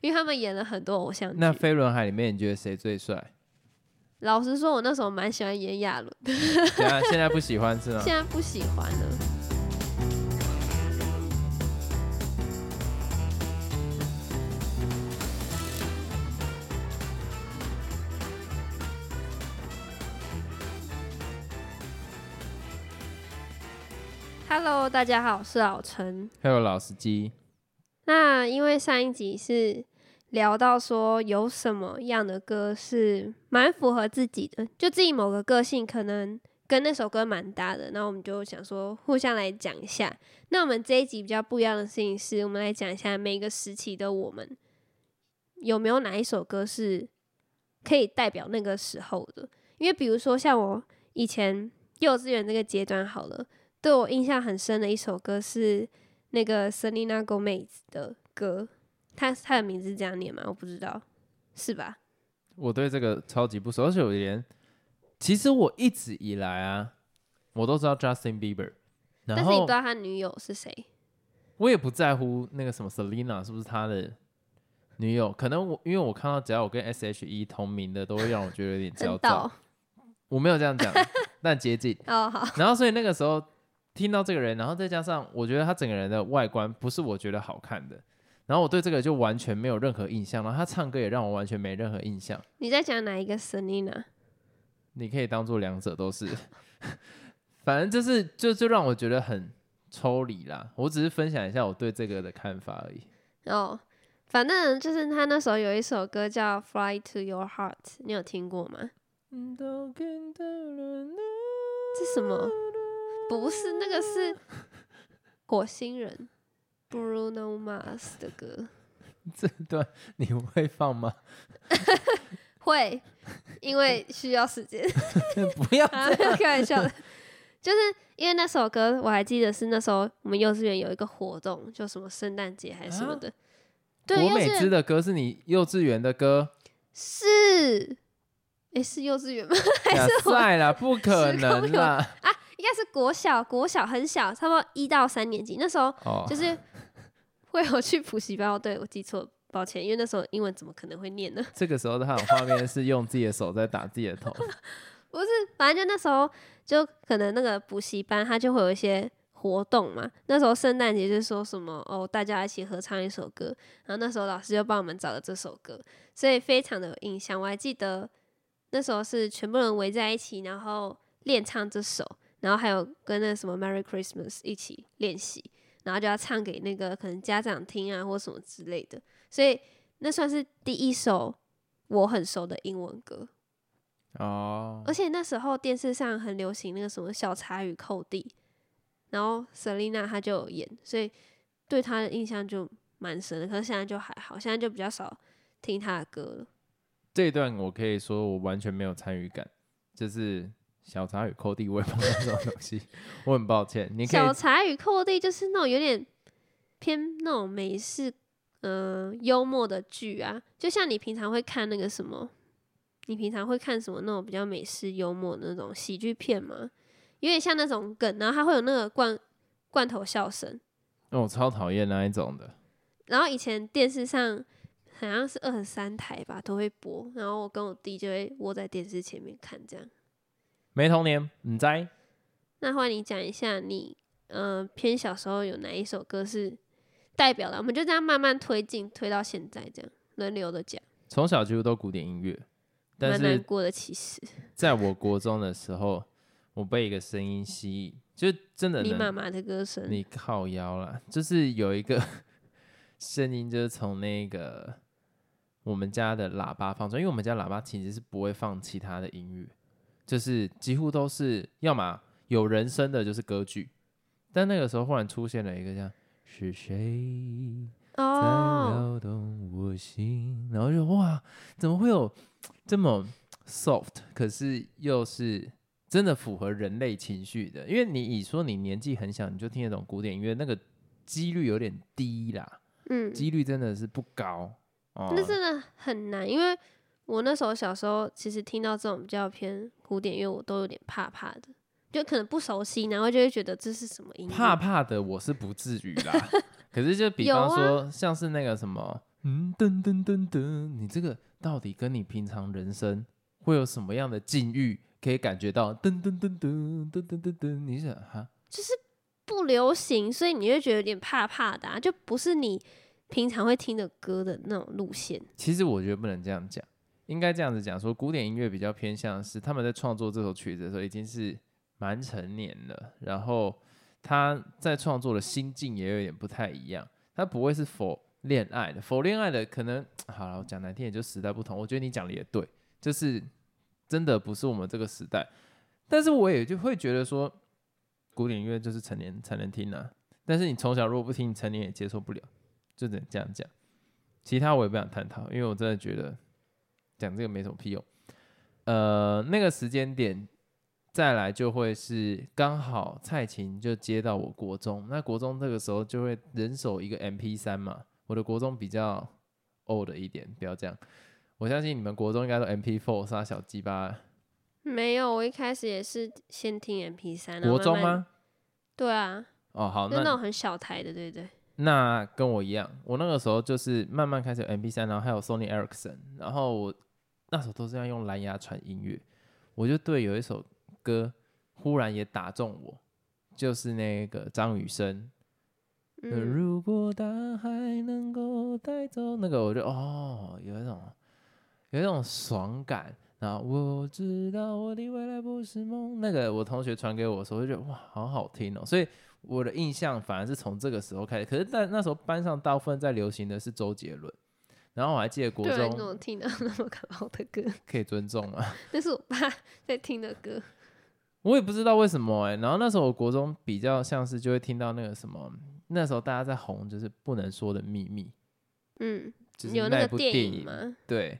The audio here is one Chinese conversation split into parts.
因为他们演了很多偶像剧那剧。飞轮海里面你觉得谁最帅？老实说，我那时候蛮喜欢炎亚纶的，等一下现在不喜欢是吗？现在不喜欢了。Hello，大家好，我是老陈。还有老司机，那因为上一集是聊到说有什么样的歌是蛮符合自己的，就自己某个个性可能跟那首歌蛮搭的，那我们就想说互相来讲一下。那我们这一集比较不一样的事情是，我们来讲一下每个时期的我们有没有哪一首歌是可以代表那个时候的。因为比如说像我以前幼稚园这个阶段好了，对我印象很深的一首歌是那个 Selena Gomez 的歌，她她的名字是这样念吗？我不知道，是吧？我对这个超级不熟，而且我连其实我一直以来啊，我都知道 Justin Bieber，但是你不知道他女友是谁？我也不在乎那个什么 Selina 是不是他的女友，可能我因为我看到只要我跟 S.H.E 同名的，都会让我觉得有点焦躁。我没有这样讲，但接近。哦，好，然后所以那个时候听到这个人，然后再加上我觉得他整个人的外观不是我觉得好看的，然后我对这个就完全没有任何印象，然后他唱歌也让我完全没任何印象。你在讲哪一个 Selina？你可以当做两者都是，反正就是就就让我觉得很抽离啦。我只是分享一下我对这个的看法而已。哦，反正就是他那时候有一首歌叫《Fly to Your Heart》，你有听过吗？这什么？不是，那个是火星人 Bruno Mars 的歌。这段你会放吗？会，因为需要时间。不要啊，开玩笑的，就是因为那首歌，我还记得是那时候我们幼稚园有一个活动，就什么圣诞节还是什么的。对，国美姿的歌是你幼稚园的歌，是，哎，是幼稚园吗？还假是帅了，不可能啦！应该是国小，国小很小，差不多一到三年级，那时候哦，就是会有去补习班。哦，对我记错了，抱歉，因为那时候英文怎么可能会念呢？这个时候他的画面是用自己的手在打自己的头，不是，反正就那时候就可能那个补习班他就会有一些活动嘛。那时候圣诞节就说什么哦，大家一起合唱一首歌，然后那时候老师就帮我们找了这首歌，所以非常的有印象。我还记得那时候是全部人围在一起，然后练唱这首，然后还有跟那什么 Merry Christmas 一起练习，然后就要唱给那个可能家长听啊或什么之类的，所以那算是第一首我很熟的英文歌。哦，而且那时候电视上很流行那个什么小茶与寇弟，然后 Selina 她就有演，所以对她的印象就蛮深的。可是现在就还好，现在就比较少听她的歌了。这一段我可以说我完全没有参与感，就是小茶与寇弟我也不知道这种东西，我很抱歉。你可以小茶与寇弟就是那种有点偏那种美式，嗯、幽默的剧啊，就像你平常会看那个什么，你平常会看什么那种比较美式幽默的那种喜剧片吗？有点像那种梗，然后它会有那个罐罐头笑声。哦，我超讨厌那一种的。然后以前电视上好像是二十三台吧，都会播，然后我跟我弟就会窝在电视前面看这样。没童年，你在那换你讲一下你，呃，偏小时候有哪一首歌是代表的？我们就这样慢慢推进，推到现在这样轮流的讲，从小几乎都古典音乐，但是蛮难过的其实。在我国中的时候，我被一个声音吸引，就真的你妈妈的歌声，你靠腰啦，就是有一个 声音，就是从那个我们家的喇叭放出来，因为我们家喇叭其实是不会放其他的音乐，就是几乎都是要么有人声的，就是歌剧。但那个时候忽然出现了一个这样，是谁在哦，撩动我心？然后就哇，怎么会有这么 soft，可是又是真的符合人类情绪的？因为你以说你年纪很小，你就听得懂古典音乐，那个几率有点低啦，嗯，几率真的是不高哦。那真的很难，因为我那时候小时候其实听到这种比较偏古典乐，我都有点怕怕的，就可能不熟悉，然后就会觉得这是什么音乐。怕怕的我是不至于啦，可是就比方说像是那个什么嗯噔噔噔噔，你这个到底跟你平常人生会有什么样的境遇可以感觉到噔噔噔噔噔噔噔噔？你想哈？就是不流行，所以你会觉得有点怕怕的、啊，就不是你平常会听的歌的那种路线。其实我觉得不能这样讲，应该这样子讲说，古典音乐比较偏向是他们在创作这首曲子的时候已经是蛮成年了，然后他在创作的心境也有点不太一样，他不会是否恋爱的，否恋爱的可能好了，讲难听点就时代不同，我觉得你讲的也对，就是真的不是我们这个时代，但是我也就会觉得说，古典音乐就是成年才能听啊，但是你从小如果不听，你成年也接受不了，就只能这样讲。其他我也不想探讨，因为我真的觉得讲这个没什么屁用。呃，那个时间点再来就会是刚好蔡琴就接到我国中，那国中这个时候就会人手一个 MP 三嘛。我的国中比较 old 一点，不要这样。我相信你们国中应该都 MP four 杀小鸡巴。没有，我一开始也是先听 M P 三，国中吗？对啊，哦，好，那那种很小台的，对不对？那跟我一样，我那个时候就是慢慢开始有 MP 三，然后还有 Sony Ericsson，然后我那时候都是要用蓝牙传音乐，我就对有一首歌忽然也打中我，就是那个张雨生，如果大海能够带走那个，我就哦，有一种有一种爽感。然后我知道我的未来不是梦，那个我同学传给我的时候，我就觉得哇，好好听哦。所以我的印象反而是从这个时候开始。可是，在那时候班上大部分在流行的是周杰伦，然后我还记得国中么听到那么老的歌？可以尊重啊，那是我爸 在听的歌。我也不知道为什么哎、然后那时候我国中比较像是就会听到那个什么，那时候大家在红就是不能说的秘密，嗯，就是有那部电影吗？对，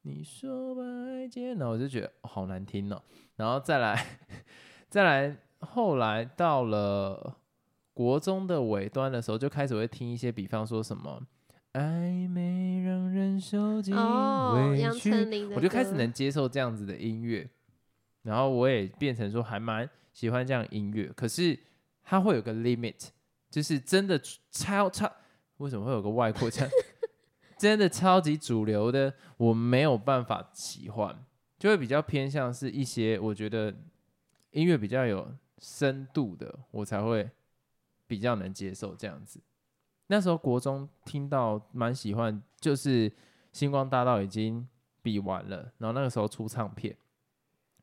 你说把爱接，然后我就觉得、哦好难听哦，然后再来，再来，后来到了国中的尾端的时候，就开始会听一些，比方说什么暧昧让人受尽委屈，我就开始能接受这样子的音乐，然后我也变成说还蛮喜欢这样音乐，可是它会有个 limit，就是真的超超，为什么会有个外扩腔？真的超级主流的，我没有办法喜欢，就会比较偏向是一些我觉得音乐比较有深度的，我才会比较能接受这样子。那时候国中听到蛮喜欢，就是星光大道已经比完了，然后那个时候出唱片，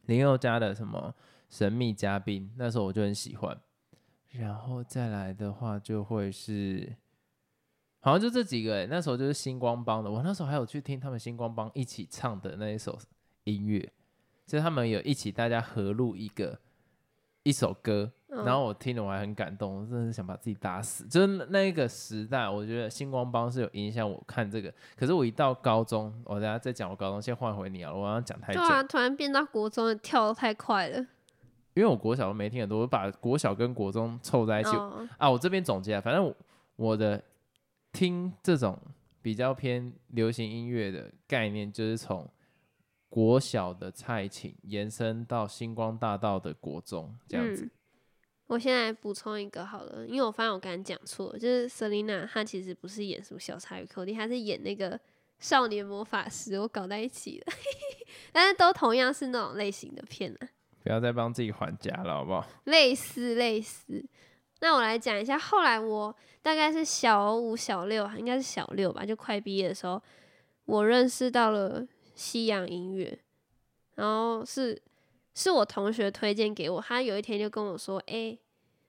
林宥嘉的什么神秘嘉宾，那时候我就很喜欢。然后再来的话就会是，好像就这几个、欸，那时候就是星光帮的，我那时候还有去听他们星光帮一起唱的那一首音乐，就是他们有一起大家合录一个一首歌，然后我听了我还很感动，我真的是想把自己打死。就是那那一个时代，我觉得星光帮是有影响我看这个。可是我一到高中，我等下再讲我高中，先换回你啊，我要讲太久对，啊，突然变到国中，跳的太快了。因为我国小都没听很多，我把国小跟国中凑在一起、哦，啊。我这边总结啊，反正我我的听这种比较偏流行音乐的概念，就是从国小的蔡琴延伸到星光大道的国中这样子。嗯我现在补充一个好了，因为我发现我刚刚讲错了，就是 Selina 她其实不是演什么小茶与寇弟，她是演那个少年魔法师，我搞在一起了，但是都同样是那种类型的片啊，不要再帮自己还价了，好不好？类似类似。那我来讲一下，后来我大概是小五、小六，应该是小六吧，就快毕业的时候，我认识到了西洋音乐，然后是是我同学推荐给我，他有一天就跟我说：“哎、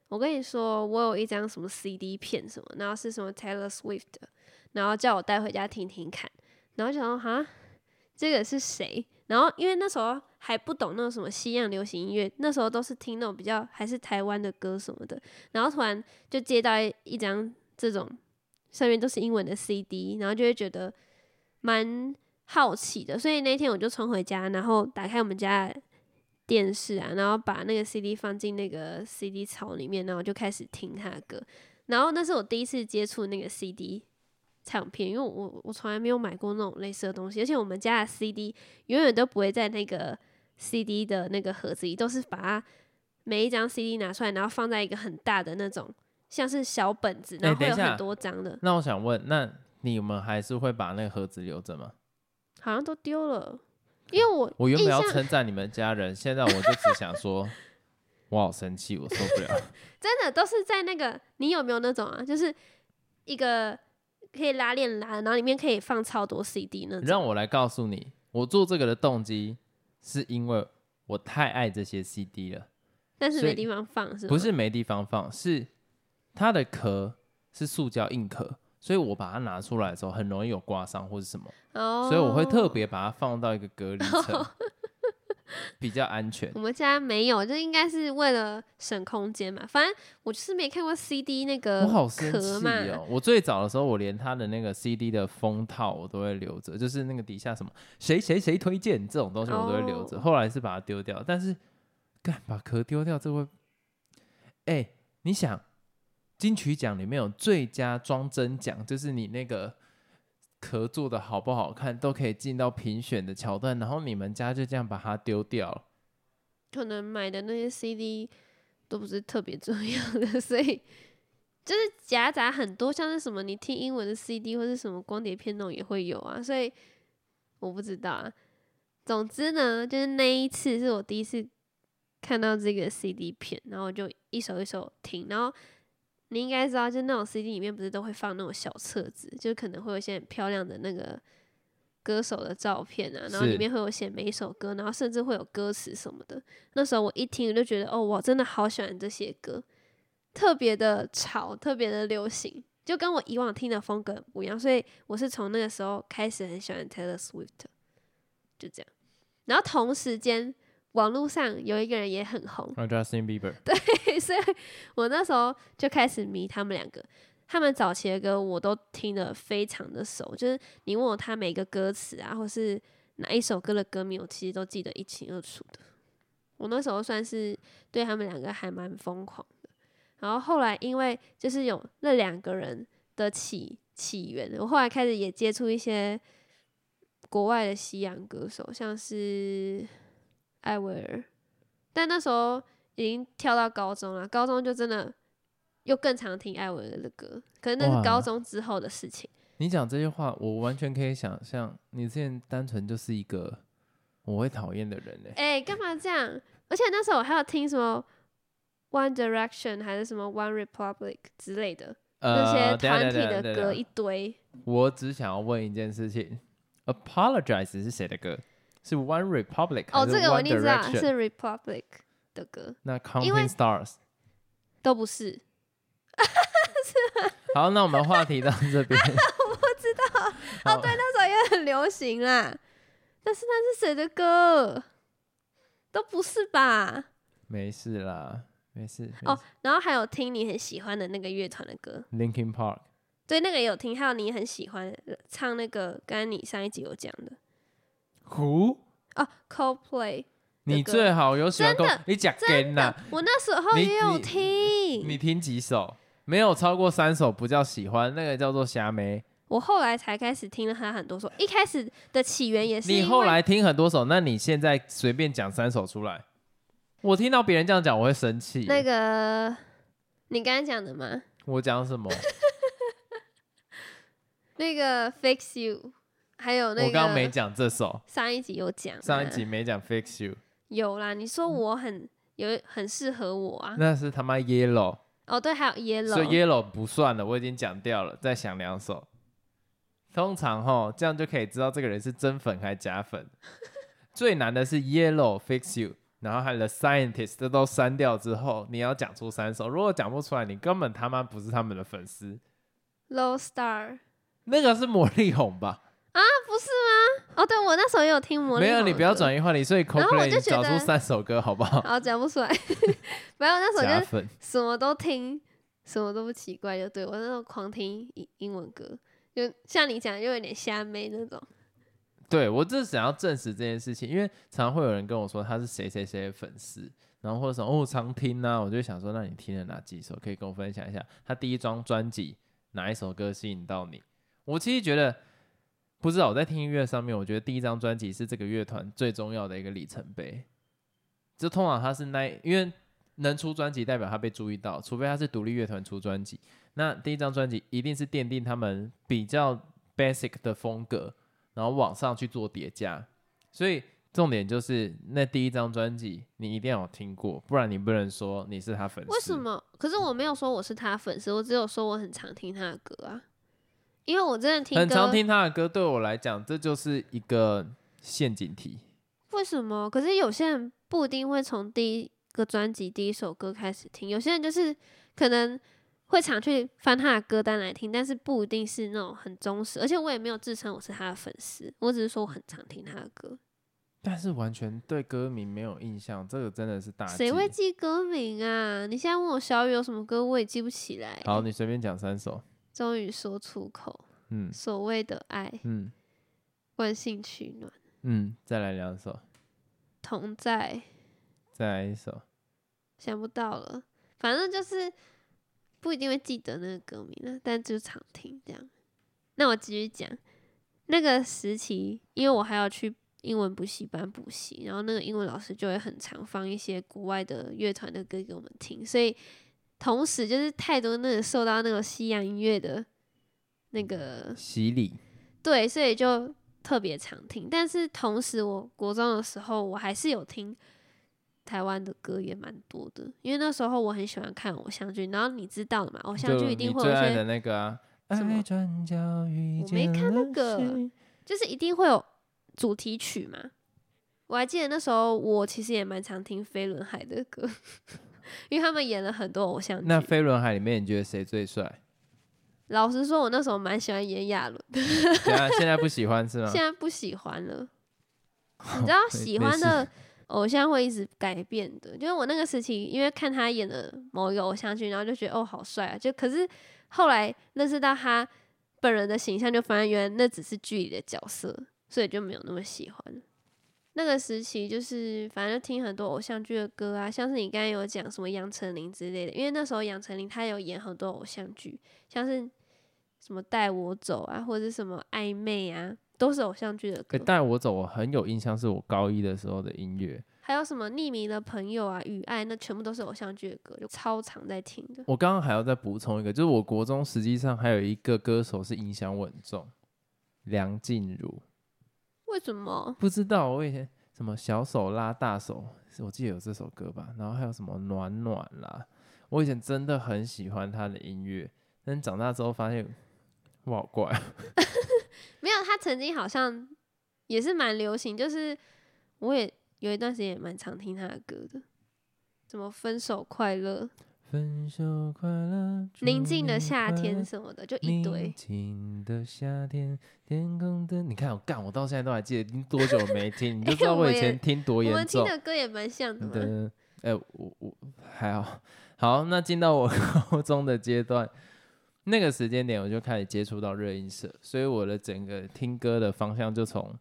我跟你说，我有一张什么 CD 片什么，然后是什么 Taylor Swift 的，然后叫我带回家听听看。”然后想说：“哈，这个是谁？”然后因为那时候还不懂那种什么西洋流行音乐，那时候都是听那种比较还是台湾的歌什么的，然后突然就接到一张这种上面都是英文的 CD，然后就会觉得蛮好奇的，所以那天我就冲回家，然后打开我们家电视啊，然后把那个 CD 放进那个 CD 槽里面，然后就开始听他的歌。然后那是我第一次接触那个 CD 唱片，因为我我从来没有买过那种类似的东西，而且我们家的 CD 永远都不会在那个 CD 的那个盒子里，都是把它每一张 CD 拿出来，然后放在一个很大的那种像是小本子，然后会有很多张的。那我想问，那你们还是会把那个盒子留着吗？好像都丢了，因为我我原本要称赞你们家人，现在我就只想说，我好生气，我受不了。真的都是在那个，你有没有那种啊？就是一个可以拉链拉，然后里面可以放超多 CD 那种。让我来告诉你，我做这个的动机是因为我太爱这些 CD 了，但是没地方放，是？不是没地方放，是它的壳是塑胶硬壳，所以我把它拿出来的时候很容易有刮伤或是什么，哦，所以我会特。别把它放到一个隔离 层，比较安全。我们家没有，这应该是为了省空间嘛。反正我就是没看过 CD 那个我好生。气哦！我最早的时候，我连它的那个 CD 的封套我都会留着，就是那个底下什么谁谁谁推荐这种东西我都会留着。哦后来是把它丢掉，但是干把壳丢掉，这会哎、你想金曲奖里面有最佳装帧奖，就是你那个壳做的好不好看，都可以进到评选的桥段，然后你们家就这样把它丢掉。可能买的那些 CD 都不是特别重要的，所以就是夹杂很多，像是什么你听英文的 CD 或是什么光碟片那种也会有啊，所以我不知道啊。总之呢，就是那一次是我第一次看到这个 CD 片，然后我就一首一首听，然后你应该知道，就那种 CD 里面不是都会放那种小册子，就可能会有一些很漂亮的那个歌手的照片啊，然后里面会有写每一首歌，然后甚至会有歌词什么的。那时候我一听我就觉得，哦，我真的好喜欢这些歌，特别的潮，特别的流行，就跟我以往听的风格很不一样。所以我是从那个时候开始很喜欢 Taylor Swift，就这样。然后同时间，网络上有一个人也很红，Justin Bieber，所以我那时候就开始迷他们两个。他们早期的歌我都听得非常的熟，就是你问我他每个歌词啊，或是哪一首歌的歌名，我其实都记得一清二楚的。我那时候算是对他们两个还蛮疯狂的。然后后来因为就是有那两个人的起起源，我后来开始也接触一些国外的西洋歌手，像是艾薇儿，但那时候已经跳到高中了，高中就真的又更常听艾薇儿的歌，可是那是高中之后的事情。你讲这些话，我完全可以想象，你之前单纯就是一个我会讨厌的人嘞。哎、干嘛这样？而且那时候我还有听什么 One Direction 还是什么 One Republic 之类的、那些团体的歌一堆。我只想要问一件事情，Apologize 是谁的歌？是 One Republic 哦，这个我一定知道是 Republic 的歌，那 Counting Stars。都不是。好，那我们话题到这边。我不知道哦，对，那时候也很流行啦。但是那是谁的歌？都不是吧？没事啦，没事。哦，然后还有听你很喜欢的那个乐团的歌，，Linkin Park。对，那个也有听，还有你很喜欢唱那个，刚刚你上一集有讲的胡，哦，Coldplay。你最好有喜欢的你讲真跟呐的，，我那时候你也有你听，你听几首？没有超过三首不叫喜欢，那个叫做瞎妹。我后来才开始听了他很多首，一开始的起源也是因为你后来听很多首，那你现在随便讲三首出来，我听到别人这样讲，我会生气。那个你刚刚讲的吗？我讲什么？那个 Fix You，还有那个我刚刚没讲这首，上一集有讲啊，上一集没讲 Fix You，有啦。你说我很有很适合我啊？那是他妈 Yellow，哦，对，还有 Yellow，所以 Yellow 不算了，我已经讲掉了，再想两首。通常哈，这样就可以知道这个人是真粉还是假粉。最难的是 Yellow Fix You，然后还有 The Scientist 这都删掉之后，你要讲出三首，如果讲不出来，你根本他妈不是他们的粉丝。Low Star 那个是魔力红吧？啊，不是吗？哦，对，我那时候也有听魔力没有，你不要。转移话题。所以然后我就觉你找出得三首歌好不好？好，讲不出来。没有，那时候就。什么都听，什么都不奇怪，就对我那时候狂听英英文歌，就像你讲，又有点瞎妹那种。对我就是想要证实这件事情，因为常常会有人跟我说他是谁谁谁的粉丝，然后或者说哦常听啊，我就想说，那你听了哪几首？可以跟我分享一下。他第一张专辑哪一首歌吸引到你？我其实觉得，不知道我在听音乐上面，我觉得第一张专辑是这个乐团最重要的一个里程碑。就通常他是那，因为能出专辑代表他被注意到，除非他是独立乐团出专辑。那第一张专辑一定是奠定他们比较 basic 的风格，然后往上去做叠加。所以重点就是那第一张专辑你一定要有听过，不然你不能说你是他粉丝。为什？么？可是我没有说我是他粉丝，我只有说我很常听他的歌啊。因为我真的听，很常听他的歌，对我来讲，这就是一个陷阱题。为什么？可是有些人不一定会从第一个专辑第一首歌开始听，有些人就是可能会常去翻他的歌单来听，但是不一定是那种很忠实。而且我也没有自称我是他的粉丝，我只是说我很常听他的歌。但是完全对歌名没有印象，这个真的是大。谁会记歌名啊？你现在问我小雨有什么歌，我也记不起来。好，你随便讲三首。终于说出口，嗯。所谓的爱，嗯。惯性取暖，嗯，再来两首，同在，再来一首。想不到了，反正就是不一定会记得那个歌名了，但就常听这样。那我继续讲，那个时期，因为我还要去英文补习班补习，然后那个英文老师就会很常放一些国外的乐团的歌给我们听，所以同时就是太多那个受到那个西洋音乐的那个洗礼，对，所以就特别常听。但是同时，我国中的时候，我还是有听台湾的歌，也蛮多的。因为那时候我很喜欢看偶像剧，然后你知道的嘛，偶像剧一定会有的那个啊，什么转角遇我没看那个就是一定会有主题曲嘛。我还记得那时候，我其实也蛮常听飞轮海的歌，因为他们演了很多偶像剧。那飞轮海里面，你觉得谁最帅？老实说，我那时候蛮喜欢炎亚纶的，等一下现在不喜欢是吗？现在不喜欢了。你知道喜欢的偶像会一直改变的，就是我那个时期，因为看他演的某一个偶像剧，然后就觉得哦好帅啊，就可是后来认识到他本人的形象，就发现原来那只是剧里的角色，所以就没有那么喜欢了。那个时期就是反正就听很多偶像剧的歌啊，像是你刚刚有讲什么杨丞琳之类的，因为那时候杨丞琳她有演很多偶像剧，像是什么带我走啊，或者是什么暧昧啊，都是偶像剧的歌可。带我走，我很有印象，是我高一的时候的音乐。还有什么匿名的朋友啊、雨爱，那全部都是偶像剧的歌，就超常在听的。我刚刚还要再补充一个，就是我国中实际上还有一个歌手是影响我很重，梁静茹。为什么？不知道我以前什么小手拉大手，我记得有这首歌吧，然后还有什么暖暖啦，我以前真的很喜欢他的音乐，但长大之后发现我好怪，没有，他曾经好像也是蛮流行，就是我也有一段时间也蛮常听他的歌的，什么分手快乐、分手快乐，祝宁静的夏天什么的，就一堆宁。静的夏天，天空的，你看我干，我到现在都还记得，已经多久没听，你就知道我以前 听多我严重。我们听的歌也蛮像的嘛。的，哎、我我还好，好，那进到我高中的阶段，那个时间点我就开始接触到热音社，所以我的整个听歌的方向就从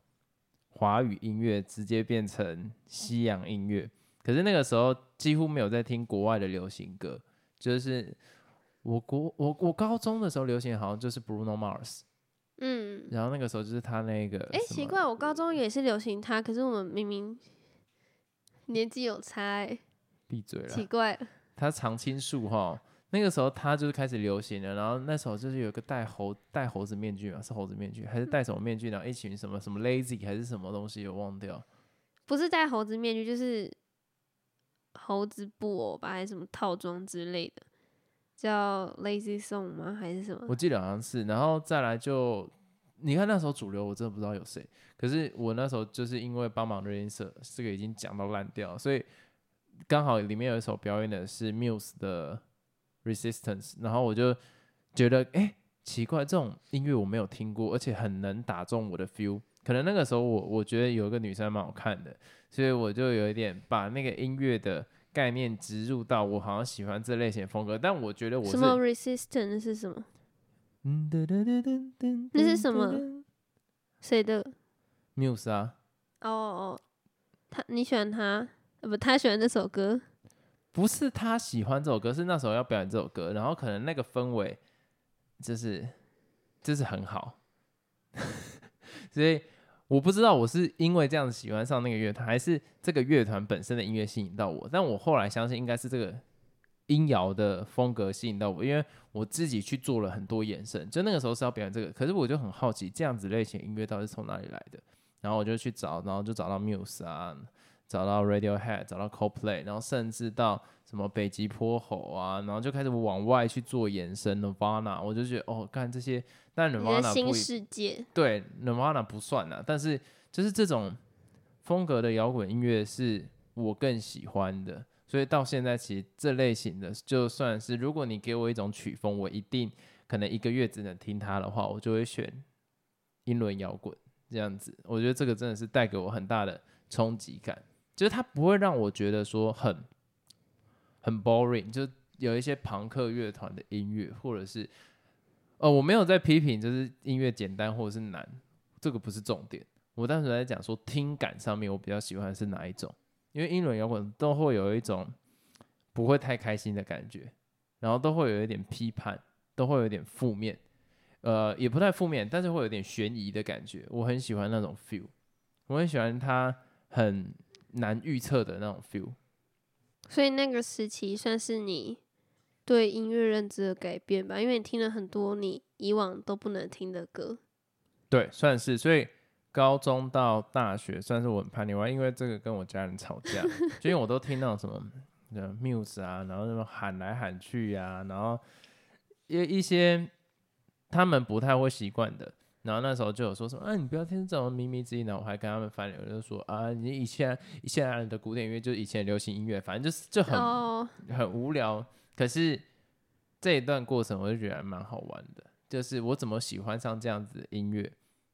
华语音乐直接变成西洋音乐。可是那个时候几乎没有在听国外的流行歌，就是我国我我高中的时候流行好像就是 Bruno Mars，嗯，然后那个时候就是他那个哎、奇怪，我高中也是流行他，可是我们明明年纪有差、欸，闭嘴了，奇怪。他常青树哈，那个时候他就是开始流行了，然后那时候就是有一个戴猴戴猴子面具嘛，是猴子面具还是戴什么面具？然后一群什么什么 lazy 还是什么东西，我忘掉。不是戴猴子面具，就是猴子布偶吧，还是什么套装之类的，叫 Lazy Song 吗？还是什么？我记得好像是，然后再来就你看那时候主流我真的不知道有谁，可是我那时候就是因为帮忙热音社，这个已经讲到烂掉，所以刚好里面有一首表演的是 Muse 的 Resistance，然后我就觉得哎、诶奇怪，这种音乐我没有听过，而且很能打中我的 feel。可能那个时候我我觉得有一个女生蛮好看的，所以我就有一点把那个音乐的概念植入到我好像喜欢这类型的风格，但我觉得我是什么 Resistance 是什么？嗯噔噔噔噔噔那是什么谁的？？Muse 啊，哦哦，他你喜欢他？呃不，他喜欢这首歌。不是他喜欢这首歌，是那时候要表演这首歌，然后可能那个氛围就是就是很好，所以我不知道我是因为这样子喜欢上那个乐团，还是这个乐团本身的音乐吸引到我。但我后来相信应该是这个音摇的风格吸引到我，因为我自己去做了很多延伸，就那个时候是要表演这个，可是我就很好奇这样子类型音乐到底是从哪里来的，然后我就去找，然后就找到缪斯啊，找到 Radiohead，找到 Coldplay，然后甚至到什么北极坡吼啊，然后就开始往外去做延伸 Nirvana，我就觉得哦，看这些，但 Nirvana 新不一世界，对 Nirvana 不算啊，但是就是这种风格的摇滚音乐是我更喜欢的，所以到现在其实这类型的就算是如果你给我一种曲风，我一定可能一个月只能听它的话，我就会选英伦摇滚这样子。我觉得这个真的是带给我很大的冲击感，就是它不会让我觉得说很很 boring，就有一些朋克乐团的音乐，或者是哦，我没有在批评，就是音乐简单或者是难，这个不是重点。我单纯在讲说听感上面，我比较喜欢是哪一种，因为英伦摇滚都会有一种不会太开心的感觉，然后都会有一点批判，都会有点负面，呃，也不太负面，但是会有点悬疑的感觉。我很喜欢那种 feel，我很喜欢它很难预测的那种 feel。所以那个时期算是你对音乐认知的改变吧，因为你听了很多你以往都不能听的歌。对，算是。所以高中到大学算是我很叛逆，我因为这个跟我家人吵架，就因为我都听那种什么呃 Muse 啊，然后什么喊来喊去呀、然后一一些他们不太会习惯的。然后那时候就有说什么，啊，你不要听这种靡靡之音。然后我还跟他们翻脸，我就说啊，你以前以前的古典音乐就是以前流行音乐，反正就是就很哦，很无聊。可是这一段过程，我就觉得还蛮好玩的，就是我怎么喜欢上这样子的音乐，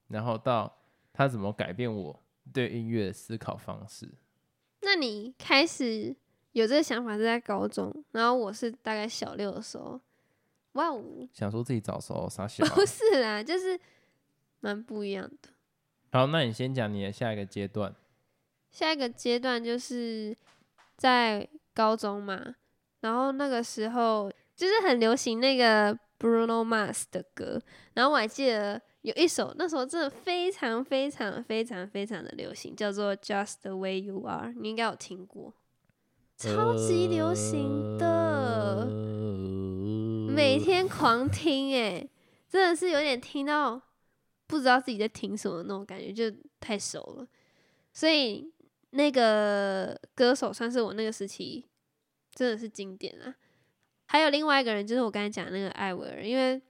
然后到他怎么改变我对音乐的思考方式。那你开始有这个想法是在高中，然后我是大概小六的时候。哇哦，想说自己早熟傻小啊、不是啦，就是蛮不一样的。好，那你先讲你的下一个阶段。下一个阶段就是在高中嘛，然后那个时候就是很流行那个 Bruno Mars 的歌，然后我还记得有一首那时候真的非常非常非常非常的流行，叫做 Just the Way You Are，你应该有听过，超级流行的，每天狂听诶、真的是有点听到不知道自己在听什么那种感觉，就太熟了，所以那个歌手算是我那个时期真的是经典啊。还有另外一个人就是我刚才讲那个艾薇儿，因为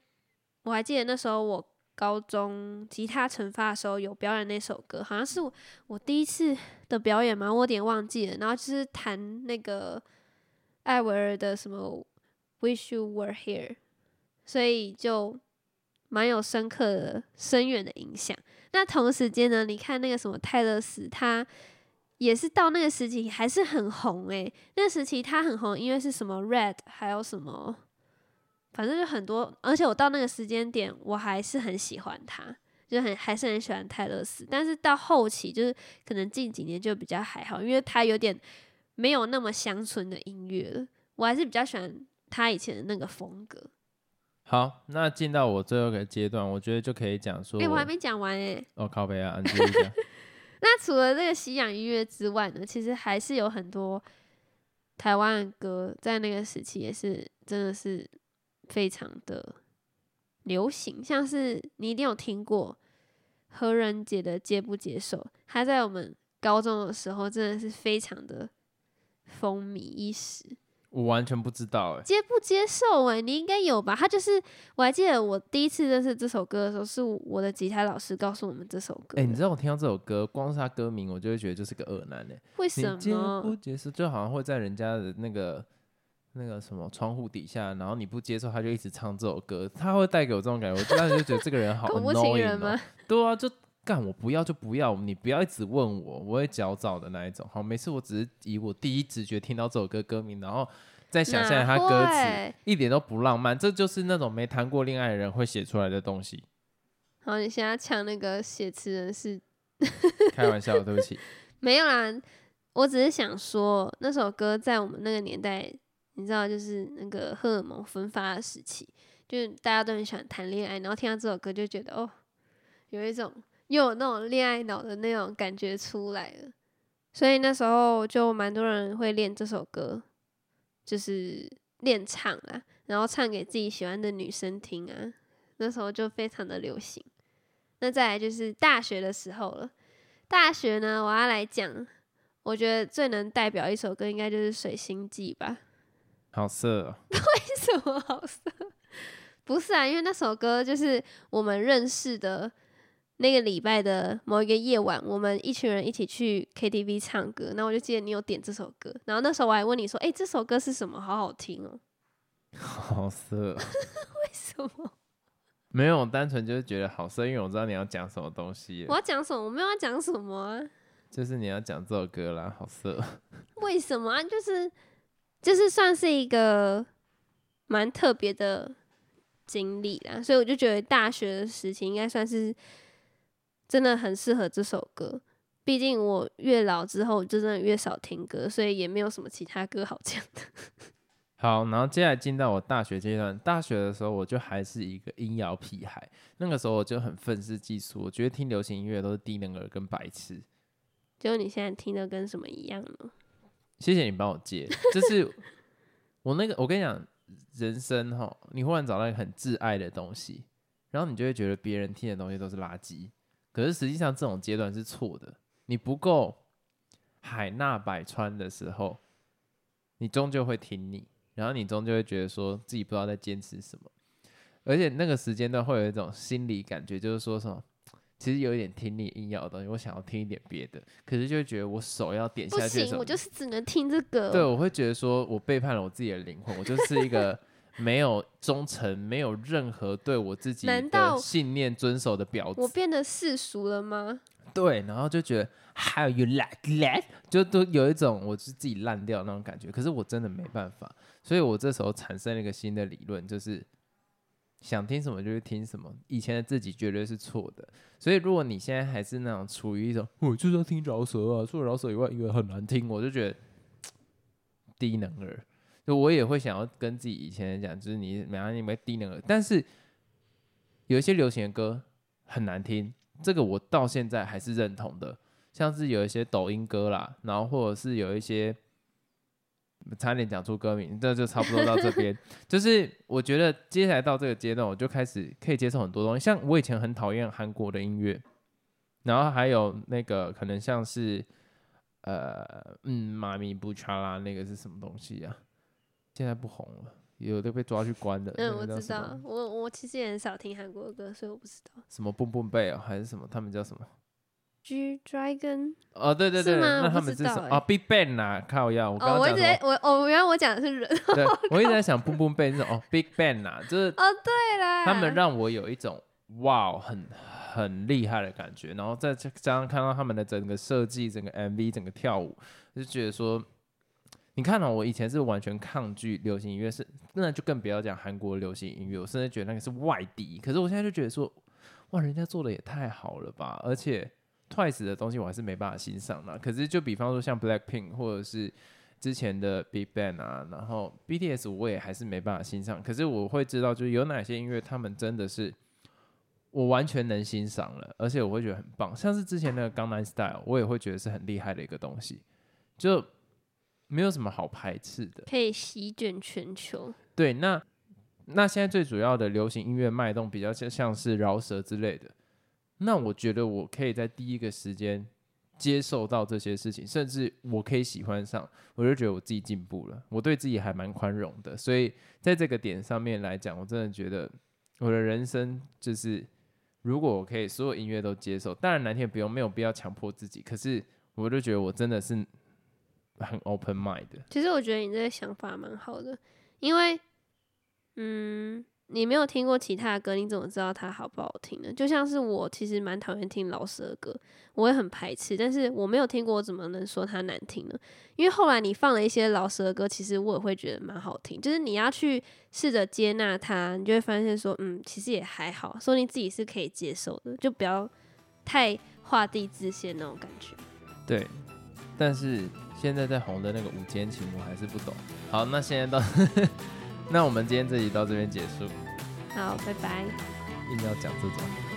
我还记得那时候我高中吉他惩罚的时候有表演那首歌，好像是我我第一次的表演嘛，我有点忘记了。然后就是弹那个艾薇儿的什么 Wish You Were Here，所以就蛮有深刻的、深远的影响。那同时间呢，你看那个什么泰勒斯，他也是到那个时期还是很红诶、那时期他很红，因为是什么 Red，还有什么，反正就很多。而且我到那个时间点，我还是很喜欢他，就很还是很喜欢泰勒斯。但是到后期，就是可能近几年就比较还好，因为他有点没有那么乡村的音乐了。我还是比较喜欢他以前的那个风格。好，那进到我最后一个阶段，我觉得就可以讲说诶、我还没讲完诶、哦，靠背啊，你继续讲。那除了这个西洋音乐之外呢，其实还是有很多台湾的歌在那个时期也是真的是非常的流行，像是你一定有听过何仁杰的《接不接受》，他在我们高中的时候真的是非常的风靡一时。我完全不知道哎、接不接受、欸？你应该有吧？他就是，我还记得我第一次认识这首歌的时候，是我的吉他老师告诉我们这首歌的。哎、你知道我听到这首歌，光是他歌名，我就会觉得这是个恶男哎、为什么接不么？接受，就好像会在人家的那个那个什么窗户底下，然后你不接受，他就一直唱这首歌，他会带给我这种感觉，我当时就觉得这个人好 恐怖情？对啊，就干我不要就不要，你不要一直问我，我会焦躁的那一种。好，每次我只是以我第一直觉听到这首歌歌名，然后再想象他歌词，一点都不浪漫，这就是那种没谈过恋爱的人会写出来的东西。好，你现在抢那个写词人是 开玩笑，对不起。没有啦，我只是想说那首歌在我们那个年代，你知道，就是那个荷尔蒙分发的时期，就是大家都很喜欢谈恋爱，然后听到这首歌就觉得哦，有一种又有那种恋爱脑的那种感觉出来了，所以那时候就蛮多人会练这首歌，就是练唱啦，然后唱给自己喜欢的女生听啊，那时候就非常的流行。那再来就是大学的时候了，大学呢，我要来讲，我觉得最能代表一首歌，应该就是《水星记》吧。好色、哦，为什么好色？不是啊，因为那首歌就是我们认识的那个礼拜的某一个夜晚，我们一群人一起去 KTV 唱歌，然后我就记得你有点这首歌，然后那时候我还问你说：“诶，这首歌是什么？好好听哦。好色、哦，” 为什么？没有，单纯就是觉得好色，因为我知道你要讲什么东西我，要讲什么？我没有要讲什么啊？就是你要讲这首歌啦，好色。为什么啊？就是就是算是一个蛮特别的经历啦，所以我就觉得大学的时期应该算是真的很适合这首歌。毕竟我越老之后，就真的越少听歌，所以也没有什么其他歌好讲的。好，然后接下来进到我大学阶段。大学的时候，我就还是一个音摇屁孩。那个时候我就很愤世嫉俗，我觉得听流行音乐都是低能儿跟白痴。结果你现在听的跟什么一样呢？谢谢你帮我接，就是我那个，我跟你讲，人生哈，你忽然找到一个很挚爱的东西，然后你就会觉得别人听的东西都是垃圾。可是实际上这种阶段是错的，你不够海纳百川的时候，你终究会听你，然后你终究会觉得说自己不知道在坚持什么，而且那个时间段会有一种心理感觉，就是说什么。其实有一点听你硬要的东西，我想要听一点别的，可是就会觉得我手要点，下去的时候，我就是只能听这个。对，我会觉得说我背叛了我自己的灵魂，我就是一个 没有忠诚、没有任何对我自己的信念遵守的婊子。我变得世俗了吗？对，然后就觉得 How you like that？就都有一种我是自己烂掉那种感觉。可是我真的没办法，所以我这时候产生了一个新的理论，就是想听什么就是听什么。以前的自己绝对是错的，所以如果你现在还是那种处于一种我就是要听饶舌啊，除了饶舌以外因为很难听，我就觉得 低能儿。就我也会想要跟自己以前讲，就是你马上你没低能儿，但是有一些流行的歌很难听，这个我到现在还是认同的。像是有一些抖音歌啦，然后或者是有一些差点讲出歌名，这就差不多到这边。就是我觉得接下来到这个阶段，我就开始可以接受很多东西。像我以前很讨厌韩国的音乐，然后还有那个可能像是呃嗯妈咪不查啦那个是什么东西啊？现在不红了，有的被抓去关了。嗯，我知道，我我其实也很少听韩国的歌，所以我不知道。什么蹦蹦贝啊，还是什么？他们叫什么？G Dragon 哦，对对对，是吗那他们是什么？啊，Big Bang 呐，靠呀！我刚哦，我一刚讲什么？直在我哦，原来我讲的是人 对，我一直在想蹦蹦贝那种？哦，Big Bang 呐，就是哦，对啦，他们让我有一种哇，很很厉害的感觉，然后再加加上看到他们的整个设计、整个 MV、整个跳舞，就觉得说，你看到、我以前是完全抗拒流行音乐，是那就更不要讲韩国流行音乐，我甚至觉得那个是外敌。可是我现在就觉得说，哇，人家做的也太好了吧！而且 Twice 的东西我还是没办法欣赏啦。可是就比方说像 Blackpink 或者是之前的 Big Bang 啊，然后 BTS 我也还是没办法欣赏。可是我会知道，就是有哪些音乐他们真的是我完全能欣赏了，而且我会觉得很棒。像是之前那个《江南 Style》，我也会觉得是很厉害的一个东西，就没有什么好排斥的。可以席卷全球。对，那那现在最主要的流行音乐脉动比较像像是饶舌之类的，那我觉得我可以在第一个时间接受到这些事情，甚至我可以喜欢上，我就觉得我自己进步了，我对自己还蛮宽容的，所以在这个点上面来讲，我真的觉得我的人生就是，如果我可以所有音乐都接受，当然蓝天不用，没有必要强迫自己，可是我就觉得我真的是很 open mind 的。其实我觉得你这个想法蛮好的，因为，嗯，你没有听过其他的歌，你怎么知道它好不好听呢？就像是我其实蛮讨厌听老舌的歌，我也很排斥，但是我没有听过，我怎么能说它难听呢？因为后来你放了一些老舌的歌，其实我也会觉得蛮好听，就是你要去试着接纳它，你就会发现说，嗯，其实也还好，说你自己是可以接受的，就不要太画地自限那种感觉。对，但是现在在红的那个午间情，我还是不懂。好，那现在到，那我们今天这集到这边结束，好，拜拜。硬要讲这种。